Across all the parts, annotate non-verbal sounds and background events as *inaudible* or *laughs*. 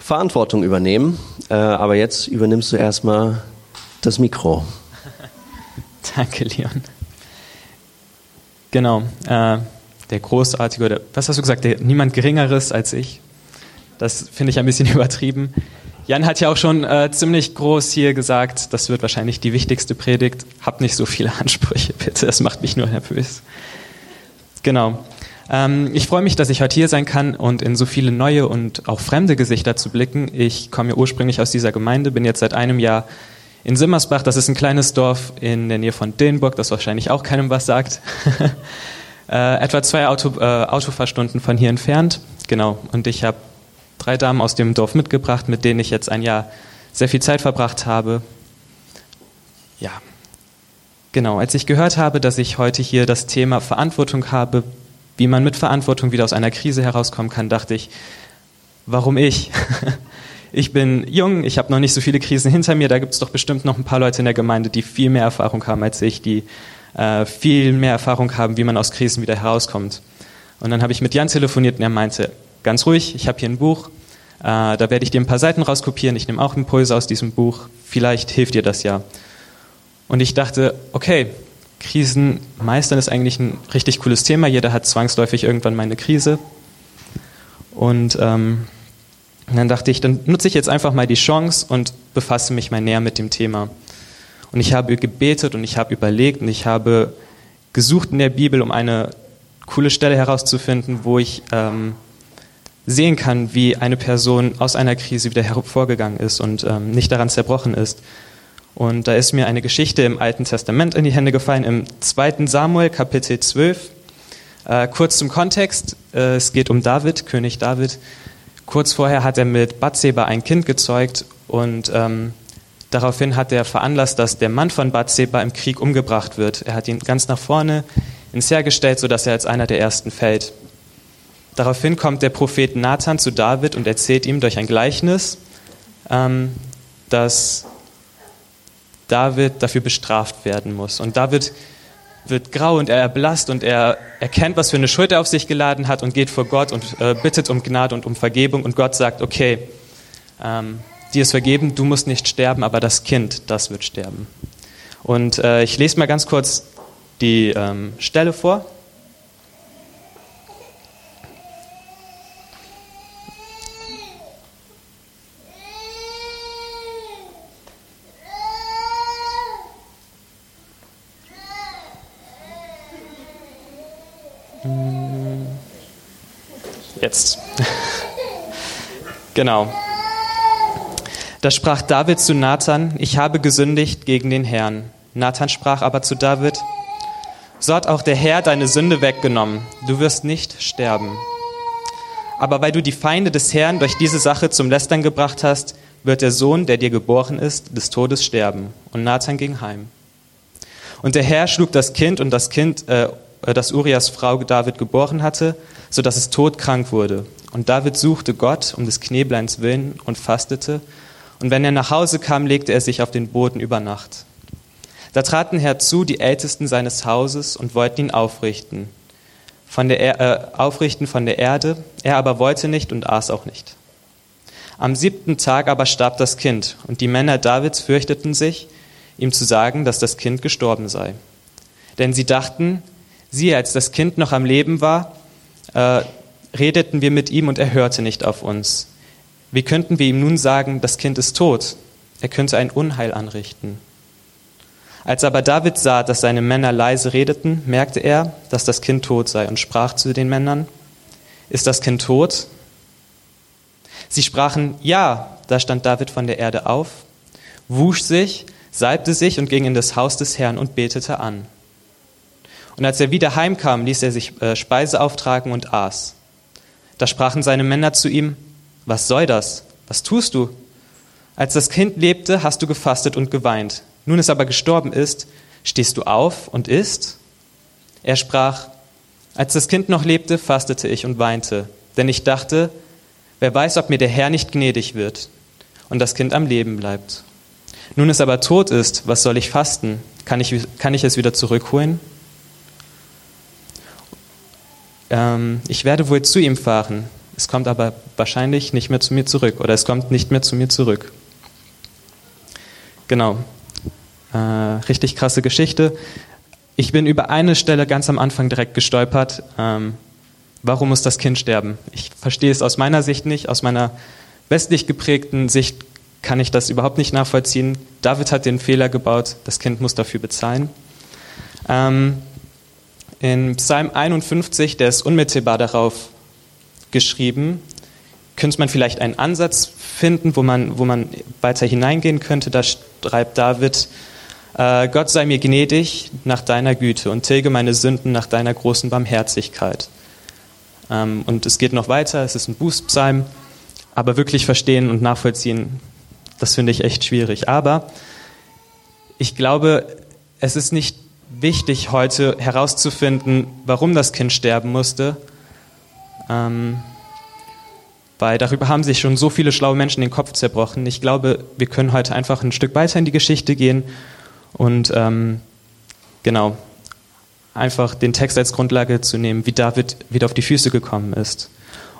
Verantwortung übernehmen. Äh, aber jetzt übernimmst du erstmal das Mikro. *laughs* Danke, Leon. Genau, äh, der großartige, oder was hast du gesagt, der, niemand Geringeres als ich. Das finde ich ein bisschen *laughs* übertrieben. Jan hat ja auch schon äh, ziemlich groß hier gesagt, das wird wahrscheinlich die wichtigste Predigt. Habt nicht so viele *laughs* Ansprüche, bitte, das macht mich nur nervös. Genau. Ähm, ich freue mich, dass ich heute hier sein kann und in so viele neue und auch fremde Gesichter zu blicken. Ich komme ja ursprünglich aus dieser Gemeinde, bin jetzt seit einem Jahr in Simmersbach. Das ist ein kleines Dorf in der Nähe von Dillenburg, das wahrscheinlich auch keinem was sagt. *laughs* äh, etwa zwei Auto, äh, Autofahrstunden von hier entfernt. Genau. Und ich habe drei Damen aus dem Dorf mitgebracht, mit denen ich jetzt ein Jahr sehr viel Zeit verbracht habe. Ja, genau. Als ich gehört habe, dass ich heute hier das Thema Verantwortung habe, wie man mit Verantwortung wieder aus einer Krise herauskommen kann, dachte ich, warum ich? *laughs* Ich bin jung, ich habe noch nicht so viele Krisen hinter mir, da gibt es doch bestimmt noch ein paar Leute in der Gemeinde, die viel mehr Erfahrung haben als ich, die äh, viel mehr Erfahrung haben, wie man aus Krisen wieder herauskommt. Und dann habe ich mit Jan telefoniert und er meinte, ganz ruhig, ich habe hier ein Buch, äh, da werde ich dir ein paar Seiten rauskopieren, ich nehme auch Impulse aus diesem Buch, vielleicht hilft dir das ja. Und ich dachte, okay, Krisen meistern ist eigentlich ein richtig cooles Thema. Jeder hat zwangsläufig irgendwann mal eine Krise. Und ähm, dann dachte ich, dann nutze ich jetzt einfach mal die Chance und befasse mich mal näher mit dem Thema. Und ich habe gebetet und ich habe überlegt und ich habe gesucht in der Bibel, um eine coole Stelle herauszufinden, wo ich ähm, sehen kann, wie eine Person aus einer Krise wieder hervorgegangen ist und ähm, nicht daran zerbrochen ist. Und da ist mir eine Geschichte im Alten Testament in die Hände gefallen, im 2. Samuel Kapitel 12. Äh, kurz zum Kontext, äh, es geht um David, König David. Kurz vorher hat er mit Bathseba ein Kind gezeugt und ähm, daraufhin hat er veranlasst, dass der Mann von Bathseba im Krieg umgebracht wird. Er hat ihn ganz nach vorne ins Heer gestellt, sodass er als einer der Ersten fällt. Daraufhin kommt der Prophet Nathan zu David und erzählt ihm durch ein Gleichnis, ähm, dass David dafür bestraft werden muss. Und David wird grau und er erblasst und er erkennt, was für eine Schuld er auf sich geladen hat und geht vor Gott und äh, bittet um Gnade und um Vergebung. Und Gott sagt, okay, ähm, dir ist vergeben, du musst nicht sterben, aber das Kind, das wird sterben. Und äh, ich lese mal ganz kurz die ähm, Stelle vor. Jetzt. genau. Da sprach David zu Nathan, ich habe gesündigt gegen den Herrn. Nathan sprach aber zu David, so hat auch der Herr deine Sünde weggenommen, du wirst nicht sterben. Aber weil du die Feinde des Herrn durch diese Sache zum Lästern gebracht hast, wird der Sohn, der dir geboren ist, des Todes sterben. Und Nathan ging heim. Und der Herr schlug das Kind und das Kind, äh, das Urias Frau David geboren hatte, so dass es todkrank wurde. Und David suchte Gott um des Knebleins willen und fastete. Und wenn er nach Hause kam, legte er sich auf den Boden über Nacht. Da traten herzu die Ältesten seines Hauses und wollten ihn aufrichten, von der, äh, aufrichten von der Erde. Er aber wollte nicht und aß auch nicht. Am siebten Tag aber starb das Kind, und die Männer Davids fürchteten sich, ihm zu sagen, dass das Kind gestorben sei. Denn sie dachten, siehe, als das Kind noch am Leben war, äh, redeten wir mit ihm und er hörte nicht auf uns. Wie könnten wir ihm nun sagen, das Kind ist tot? Er könnte ein Unheil anrichten. Als aber David sah, dass seine Männer leise redeten, merkte er, dass das Kind tot sei und sprach zu den Männern, ist das Kind tot? Sie sprachen, ja, da stand David von der Erde auf, wusch sich, salbte sich und ging in das Haus des Herrn und betete an. Und als er wieder heimkam, ließ er sich äh, Speise auftragen und aß. Da sprachen seine Männer zu ihm, was soll das? Was tust du? Als das Kind lebte, hast du gefastet und geweint. Nun es aber gestorben ist, stehst du auf und isst? Er sprach, als das Kind noch lebte, fastete ich und weinte, denn ich dachte, wer weiß, ob mir der Herr nicht gnädig wird und das Kind am Leben bleibt. Nun es aber tot ist, was soll ich fasten? Kann ich, kann ich es wieder zurückholen? Ähm, ich werde wohl zu ihm fahren. Es kommt aber wahrscheinlich nicht mehr zu mir zurück oder es kommt nicht mehr zu mir zurück. Genau. Äh, richtig krasse Geschichte. Ich bin über eine Stelle ganz am Anfang direkt gestolpert. Ähm, warum muss das Kind sterben? Ich verstehe es aus meiner Sicht nicht. Aus meiner westlich geprägten Sicht kann ich das überhaupt nicht nachvollziehen. David hat den Fehler gebaut, das Kind muss dafür bezahlen. Ähm, in Psalm 51, der ist unmittelbar darauf geschrieben, könnte man vielleicht einen Ansatz finden, wo man, wo man weiter hineingehen könnte. Da schreibt David, äh, Gott sei mir gnädig nach deiner Güte und tilge meine Sünden nach deiner großen Barmherzigkeit. Ähm, und es geht noch weiter, es ist ein Bußpsalm, aber wirklich verstehen und nachvollziehen, das finde ich echt schwierig. Aber ich glaube, es ist nicht wichtig, heute herauszufinden, warum das Kind sterben musste, ähm, weil darüber haben sich schon so viele schlaue Menschen den Kopf zerbrochen. Ich glaube, wir können heute einfach ein Stück weiter in die Geschichte gehen und ähm, genau einfach den Text als Grundlage zu nehmen, wie David wieder auf die Füße gekommen ist.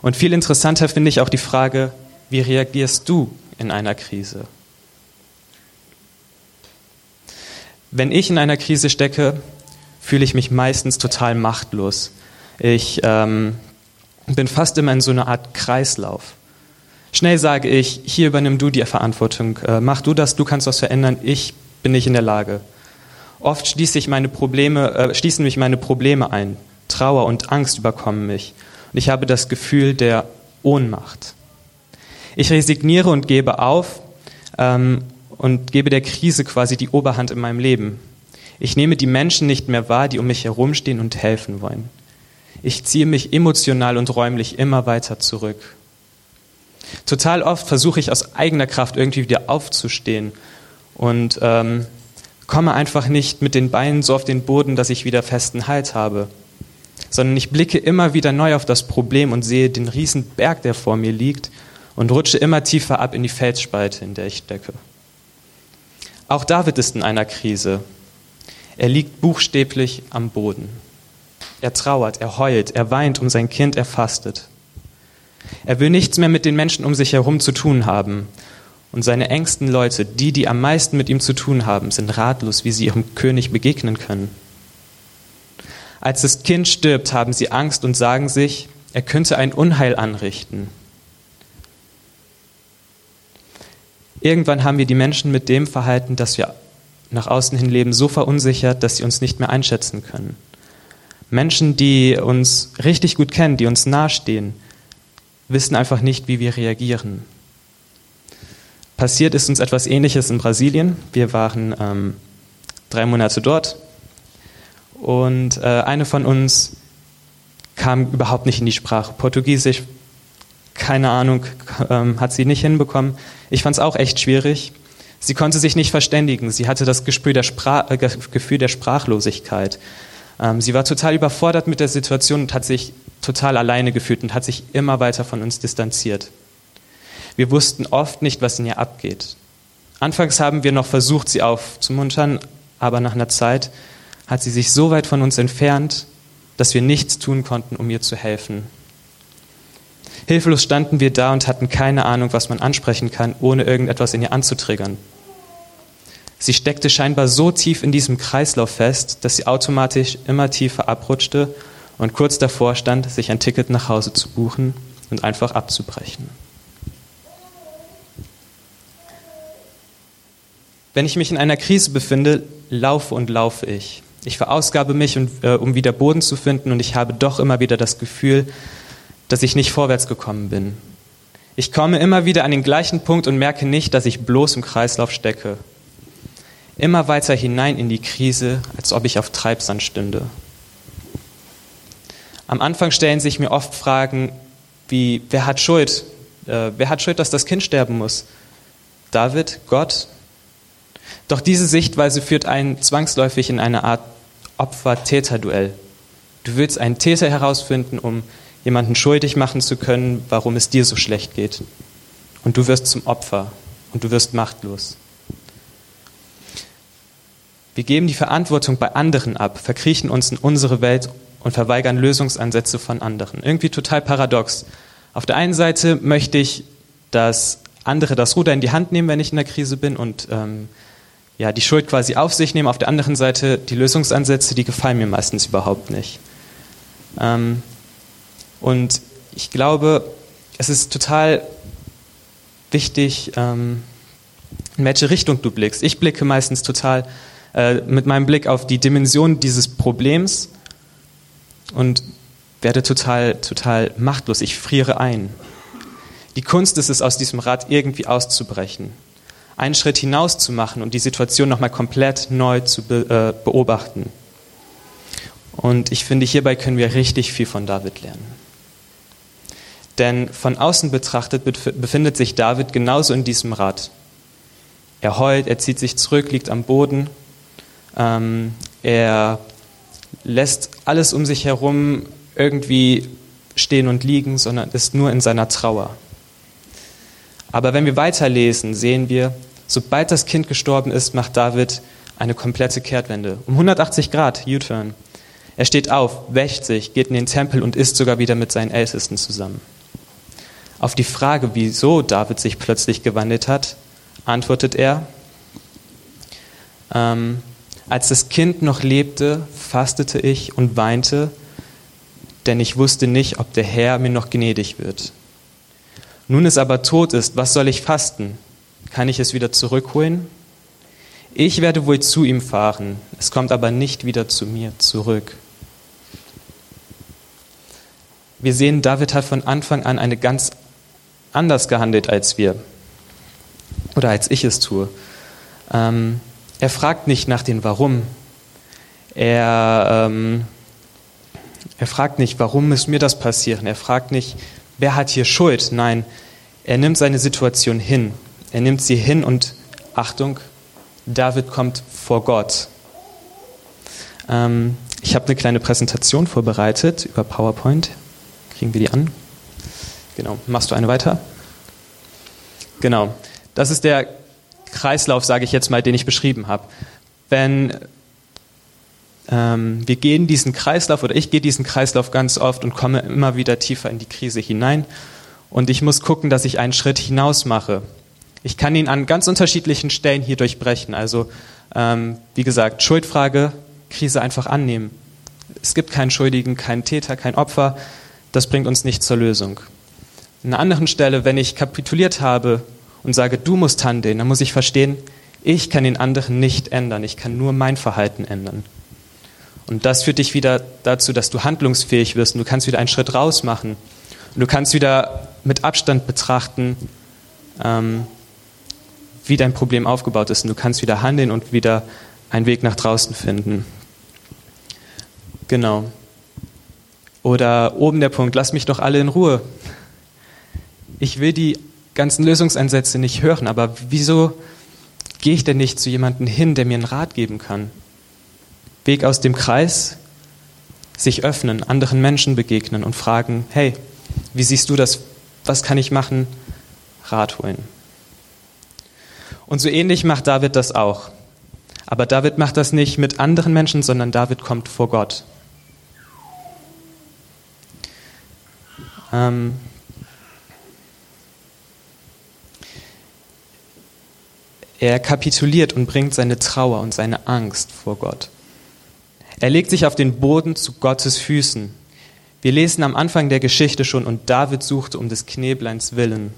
Und viel interessanter finde ich auch die Frage, wie reagierst du in einer Krise? Wenn ich in einer Krise stecke, fühle ich mich meistens total machtlos. Ich ähm, bin fast immer in so einer Art Kreislauf. Schnell sage ich, hier übernimm du die Verantwortung, äh, mach du das, du kannst was verändern, ich bin nicht in der Lage. Oft schließe ich meine Probleme, äh, schließen mich meine Probleme ein. Trauer und Angst überkommen mich. Und ich habe das Gefühl der Ohnmacht. Ich resigniere und gebe auf ähm, und gebe der Krise quasi die Oberhand in meinem Leben. Ich nehme die Menschen nicht mehr wahr, die um mich herumstehen und helfen wollen. Ich ziehe mich emotional und räumlich immer weiter zurück. Total oft versuche ich aus eigener Kraft irgendwie wieder aufzustehen und ähm, komme einfach nicht mit den Beinen so auf den Boden, dass ich wieder festen Halt habe, sondern ich blicke immer wieder neu auf das Problem und sehe den riesen Berg, der vor mir liegt und rutsche immer tiefer ab in die Felsspalte, in der ich stecke. Auch David ist in einer Krise. Er liegt buchstäblich am Boden. Er trauert, er heult, er weint um sein Kind, er fastet. Er will nichts mehr mit den Menschen um sich herum zu tun haben. Und seine engsten Leute, die, die am meisten mit ihm zu tun haben, sind ratlos, wie sie ihrem König begegnen können. Als das Kind stirbt, haben sie Angst und sagen sich, er könnte ein Unheil anrichten. Irgendwann haben wir die Menschen mit dem Verhalten, das wir nach außen hin leben, so verunsichert, dass sie uns nicht mehr einschätzen können. Menschen, die uns richtig gut kennen, die uns nahestehen, wissen einfach nicht, wie wir reagieren. Passiert ist uns etwas Ähnliches in Brasilien. Wir waren ähm, drei Monate dort und äh, eine von uns kam überhaupt nicht in die Sprache. Portugiesisch keine Ahnung, ähm, hat sie nicht hinbekommen. Ich fand es auch echt schwierig. Sie konnte sich nicht verständigen. Sie hatte das Gefühl der, Sprach, äh, Gefühl der Sprachlosigkeit. Ähm, sie war total überfordert mit der Situation und hat sich total alleine gefühlt und hat sich immer weiter von uns distanziert. Wir wussten oft nicht, was in ihr abgeht. Anfangs haben wir noch versucht, sie aufzumuntern, aber nach einer Zeit hat sie sich so weit von uns entfernt, dass wir nichts tun konnten, um ihr zu helfen. Hilflos standen wir da und hatten keine Ahnung, was man ansprechen kann, ohne irgendetwas in ihr anzutriggern. Sie steckte scheinbar so tief in diesem Kreislauf fest, dass sie automatisch immer tiefer abrutschte und kurz davor stand, sich ein Ticket nach Hause zu buchen und einfach abzubrechen. Wenn ich mich in einer Krise befinde, laufe und laufe ich. Ich verausgabe mich, äh, um wieder Boden zu finden und ich habe doch immer wieder das Gefühl, dass ich nicht vorwärts gekommen bin. Ich komme immer wieder an den gleichen Punkt und merke nicht, dass ich bloß im Kreislauf stecke. Immer weiter hinein in die Krise, als ob ich auf Treibsand stünde. Am Anfang stellen sich mir oft Fragen wie, wer hat Schuld? Äh, wer hat Schuld, dass das Kind sterben muss? David? Gott? Doch diese Sichtweise führt einen zwangsläufig in eine Art Opfer-Täter-Duell. Du willst einen Täter herausfinden, um jemanden schuldig machen zu können, warum es dir so schlecht geht. Und du wirst zum Opfer und du wirst machtlos. Wir geben die Verantwortung bei anderen ab, verkriechen uns in unsere Welt und verweigern Lösungsansätze von anderen. Irgendwie total paradox. Auf der einen Seite möchte ich, dass andere das Ruder in die Hand nehmen, wenn ich in der Krise bin und ähm, ja, die Schuld quasi auf sich nehmen. Auf der anderen Seite die Lösungsansätze, die gefallen mir meistens überhaupt nicht. Ähm, und ich glaube, es ist total wichtig, ähm, in welche Richtung du blickst. Ich blicke meistens total äh, mit meinem Blick auf die Dimension dieses Problems und werde total, total machtlos. Ich friere ein. Die Kunst ist es, aus diesem Rad irgendwie auszubrechen, einen Schritt hinaus zu machen und die Situation nochmal komplett neu zu äh, beobachten. Und ich finde, hierbei können wir richtig viel von David lernen. Denn von außen betrachtet befindet sich David genauso in diesem Rad. Er heult, er zieht sich zurück, liegt am Boden, ähm, er lässt alles um sich herum irgendwie stehen und liegen, sondern ist nur in seiner Trauer. Aber wenn wir weiterlesen, sehen wir, sobald das Kind gestorben ist, macht David eine komplette Kehrtwende. Um 180 Grad, U-Turn. Er steht auf, wäscht sich, geht in den Tempel und isst sogar wieder mit seinen Ältesten zusammen. Auf die Frage, wieso David sich plötzlich gewandelt hat, antwortet er, ähm, als das Kind noch lebte, fastete ich und weinte, denn ich wusste nicht, ob der Herr mir noch gnädig wird. Nun es aber tot ist, was soll ich fasten? Kann ich es wieder zurückholen? Ich werde wohl zu ihm fahren, es kommt aber nicht wieder zu mir zurück. Wir sehen, David hat von Anfang an eine ganz anders gehandelt als wir oder als ich es tue. Ähm, er fragt nicht nach dem Warum. Er, ähm, er fragt nicht, warum ist mir das passieren. Er fragt nicht, wer hat hier Schuld. Nein, er nimmt seine Situation hin. Er nimmt sie hin und Achtung, David kommt vor Gott. Ähm, ich habe eine kleine Präsentation vorbereitet über PowerPoint. Kriegen wir die an? Genau. Machst du eine weiter? Genau. Das ist der Kreislauf, sage ich jetzt mal, den ich beschrieben habe. Wenn ähm, wir gehen diesen Kreislauf oder ich gehe diesen Kreislauf ganz oft und komme immer wieder tiefer in die Krise hinein und ich muss gucken, dass ich einen Schritt hinaus mache. Ich kann ihn an ganz unterschiedlichen Stellen hier durchbrechen. Also ähm, wie gesagt, Schuldfrage, Krise einfach annehmen. Es gibt keinen Schuldigen, keinen Täter, kein Opfer. Das bringt uns nicht zur Lösung. An einer anderen Stelle, wenn ich kapituliert habe, und sage, du musst handeln, dann muss ich verstehen, ich kann den anderen nicht ändern, ich kann nur mein Verhalten ändern. Und das führt dich wieder dazu, dass du handlungsfähig wirst und du kannst wieder einen Schritt raus machen. Und du kannst wieder mit Abstand betrachten, ähm, wie dein Problem aufgebaut ist. Und du kannst wieder handeln und wieder einen Weg nach draußen finden. Genau. Oder oben der Punkt, lass mich doch alle in Ruhe. Ich will die ganzen Lösungsansätze nicht hören, aber wieso gehe ich denn nicht zu jemandem hin, der mir einen Rat geben kann? Weg aus dem Kreis, sich öffnen, anderen Menschen begegnen und fragen, hey, wie siehst du das? Was kann ich machen? Rat holen. Und so ähnlich macht David das auch. Aber David macht das nicht mit anderen Menschen, sondern David kommt vor Gott. Ähm, Er kapituliert und bringt seine Trauer und seine Angst vor Gott. Er legt sich auf den Boden zu Gottes Füßen. Wir lesen am Anfang der Geschichte schon, und David suchte um des Knebleins willen.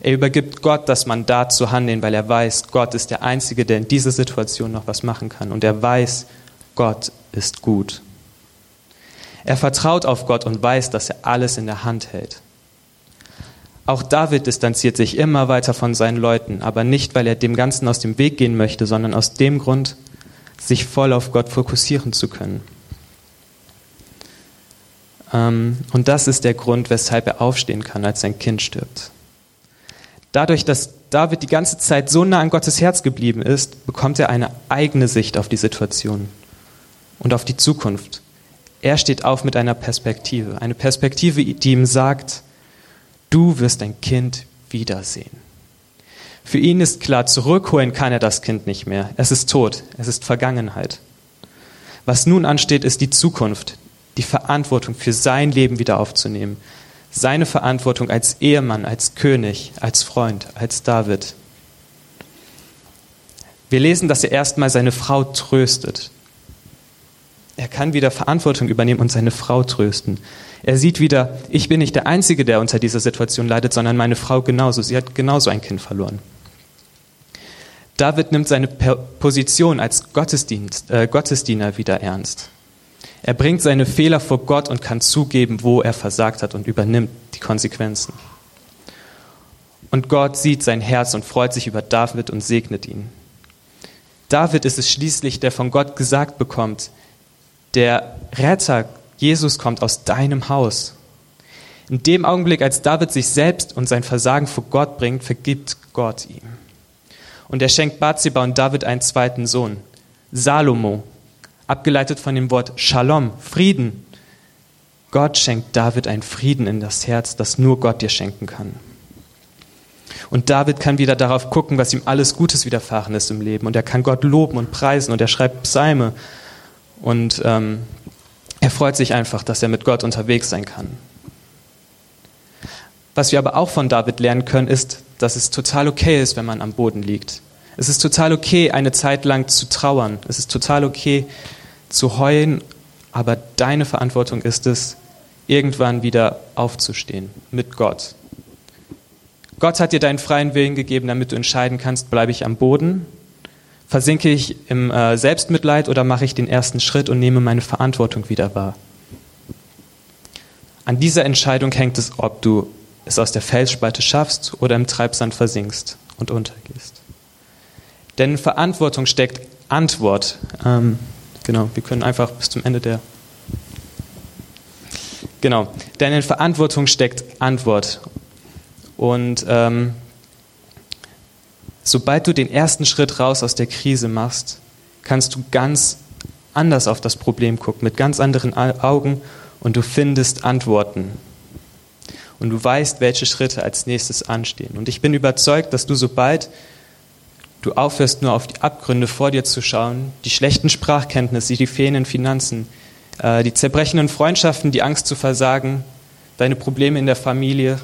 Er übergibt Gott das Mandat zu handeln, weil er weiß, Gott ist der Einzige, der in dieser Situation noch was machen kann. Und er weiß, Gott ist gut. Er vertraut auf Gott und weiß, dass er alles in der Hand hält. Auch David distanziert sich immer weiter von seinen Leuten, aber nicht, weil er dem Ganzen aus dem Weg gehen möchte, sondern aus dem Grund, sich voll auf Gott fokussieren zu können. Ähm, und das ist der Grund, weshalb er aufstehen kann, als sein Kind stirbt. Dadurch, dass David die ganze Zeit so nah an Gottes Herz geblieben ist, bekommt er eine eigene Sicht auf die Situation und auf die Zukunft. Er steht auf mit einer Perspektive, eine Perspektive, die ihm sagt, Du wirst dein Kind wiedersehen. Für ihn ist klar, zurückholen kann er das Kind nicht mehr. Es ist tot, es ist Vergangenheit. Was nun ansteht, ist die Zukunft, die Verantwortung für sein Leben wieder aufzunehmen, seine Verantwortung als Ehemann, als König, als Freund, als David. Wir lesen, dass er erstmal seine Frau tröstet. Er kann wieder Verantwortung übernehmen und seine Frau trösten. Er sieht wieder, ich bin nicht der Einzige, der unter dieser Situation leidet, sondern meine Frau genauso. Sie hat genauso ein Kind verloren. David nimmt seine Position als Gottesdienst, äh, Gottesdiener wieder ernst. Er bringt seine Fehler vor Gott und kann zugeben, wo er versagt hat und übernimmt die Konsequenzen. Und Gott sieht sein Herz und freut sich über David und segnet ihn. David ist es schließlich, der von Gott gesagt bekommt, der Retter Jesus kommt aus deinem Haus. In dem Augenblick, als David sich selbst und sein Versagen vor Gott bringt, vergibt Gott ihm. Und er schenkt Bathseba und David einen zweiten Sohn, Salomo, abgeleitet von dem Wort Shalom, Frieden. Gott schenkt David einen Frieden in das Herz, das nur Gott dir schenken kann. Und David kann wieder darauf gucken, was ihm alles Gutes widerfahren ist im Leben. Und er kann Gott loben und preisen und er schreibt Psalme. Und ähm, er freut sich einfach, dass er mit Gott unterwegs sein kann. Was wir aber auch von David lernen können, ist, dass es total okay ist, wenn man am Boden liegt. Es ist total okay, eine Zeit lang zu trauern. Es ist total okay, zu heulen. Aber deine Verantwortung ist es, irgendwann wieder aufzustehen mit Gott. Gott hat dir deinen freien Willen gegeben, damit du entscheiden kannst, bleibe ich am Boden, versinke ich im äh, Selbstmitleid oder mache ich den ersten Schritt und nehme meine Verantwortung wieder wahr. An dieser Entscheidung hängt es, ob du es aus der Felsspalte schaffst oder im Treibsand versinkst und untergehst. Denn in Verantwortung steckt Antwort. Ähm, genau, wir können einfach bis zum Ende der. Genau, denn in Verantwortung steckt Antwort. Und ähm, sobald du den ersten Schritt raus aus der Krise machst, kannst du ganz anders auf das Problem gucken, mit ganz anderen Augen und du findest Antworten. Und du weißt, welche Schritte als nächstes anstehen. Und ich bin überzeugt, dass du sobald du aufhörst, nur auf die Abgründe vor dir zu schauen, die schlechten Sprachkenntnisse, die fehlenden Finanzen, äh, die zerbrechenden Freundschaften, die Angst zu versagen, deine Probleme in der Familie,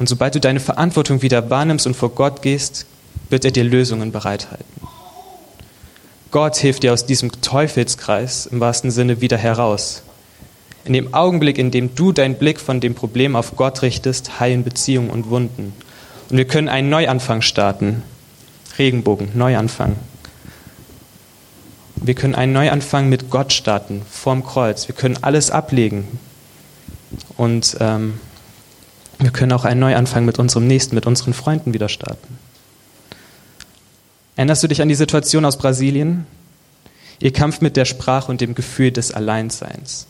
und sobald du deine Verantwortung wieder wahrnimmst und vor Gott gehst, wird er dir Lösungen bereithalten. Gott hilft dir aus diesem Teufelskreis im wahrsten Sinne wieder heraus. In dem Augenblick, in dem du deinen Blick von dem Problem auf Gott richtest, heilen Beziehungen und Wunden. Und wir können einen Neuanfang starten. Regenbogen, Neuanfang. Wir können einen Neuanfang mit Gott starten, vorm Kreuz. Wir können alles ablegen und ähm, wir können auch einen Neuanfang mit unserem Nächsten, mit unseren Freunden wieder starten. Erinnerst du dich an die Situation aus Brasilien? Ihr Kampf mit der Sprache und dem Gefühl des Alleinseins.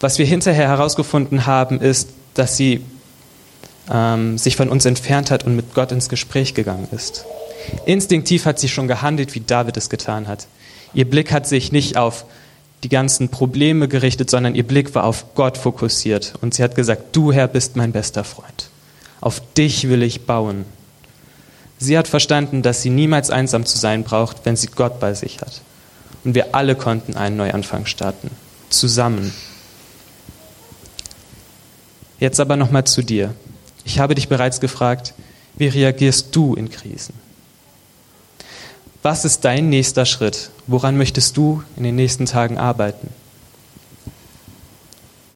Was wir hinterher herausgefunden haben, ist, dass sie ähm, sich von uns entfernt hat und mit Gott ins Gespräch gegangen ist. Instinktiv hat sie schon gehandelt, wie David es getan hat. Ihr Blick hat sich nicht auf die ganzen Probleme gerichtet, sondern ihr Blick war auf Gott fokussiert. Und sie hat gesagt, du Herr bist mein bester Freund. Auf dich will ich bauen. Sie hat verstanden, dass sie niemals einsam zu sein braucht, wenn sie Gott bei sich hat. Und wir alle konnten einen Neuanfang starten. Zusammen. Jetzt aber nochmal zu dir. Ich habe dich bereits gefragt, wie reagierst du in Krisen? Was ist dein nächster Schritt? Woran möchtest du in den nächsten Tagen arbeiten?